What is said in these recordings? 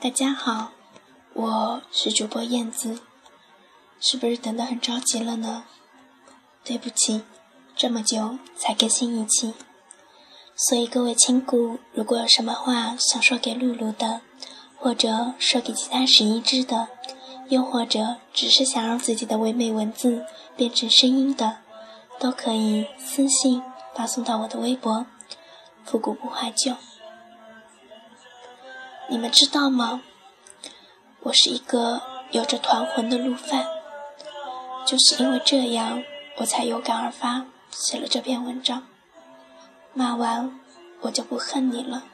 大家好，我是主播燕子，是不是等得很着急了呢？对不起，这么久才更新一期，所以各位亲故，如果有什么话想说给露露的，或者说给其他十一只的，又或者只是想让自己的唯美文字变成声音的，都可以私信发送到我的微博“复古不怀旧”。你们知道吗？我是一个有着团魂的路犯，就是因为这样，我才有感而发写了这篇文章。骂完我就不恨你了，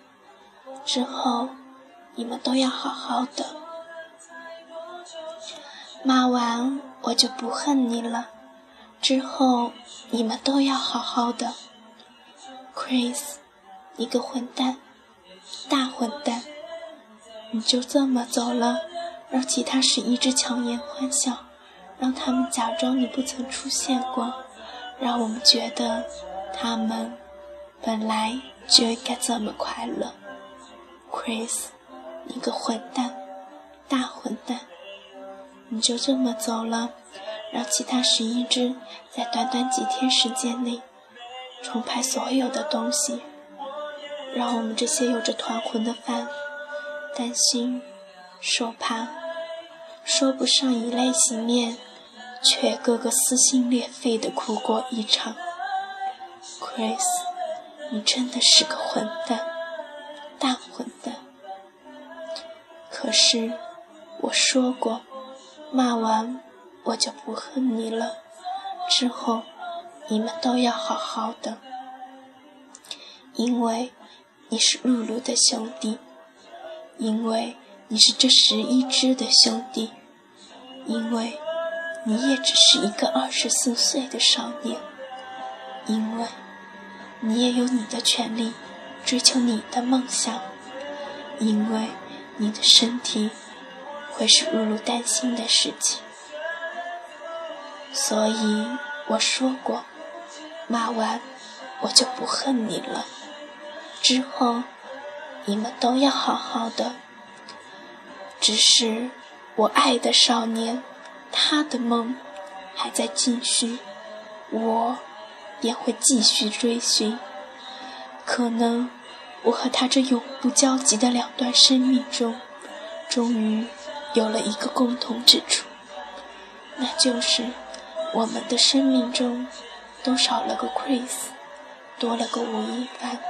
之后你们都要好好的。骂完我就不恨你了，之后你们都要好好的。Chris，你个混蛋，大混蛋！你就这么走了，让其他十一只强颜欢笑，让他们假装你不曾出现过，让我们觉得他们本来就应该这么快乐。Chris，你个混蛋，大混蛋！你就这么走了，让其他十一只在短短几天时间内重拍所有的东西，让我们这些有着团魂的饭。担心，受怕，说不上以泪洗面，却个个撕心裂肺的哭过一场。Chris，你真的是个混蛋，大混蛋。可是我说过，骂完我就不恨你了，之后你们都要好好的，因为你是露露的兄弟。因为你是这十一只的兄弟，因为你也只是一个二十四岁的少年，因为你也有你的权利追求你的梦想，因为你的身体会是露露担心的事情，所以我说过，骂完我就不恨你了，之后。你们都要好好的，只是我爱的少年，他的梦还在继续，我便会继续追寻。可能我和他这永不交集的两段生命中，终于有了一个共同之处，那就是我们的生命中都少了个 Chris，多了个吴亦凡。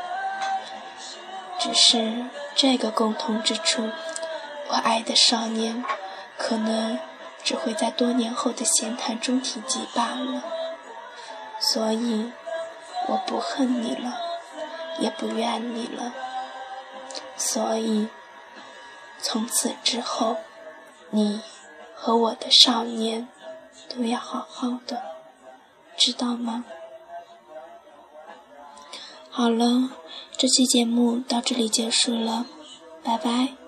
只是这个共同之处，我爱的少年，可能只会在多年后的闲谈中提及罢了。所以，我不恨你了，也不怨你了。所以，从此之后，你和我的少年都要好好的，知道吗？好了，这期节目到这里结束了，拜拜。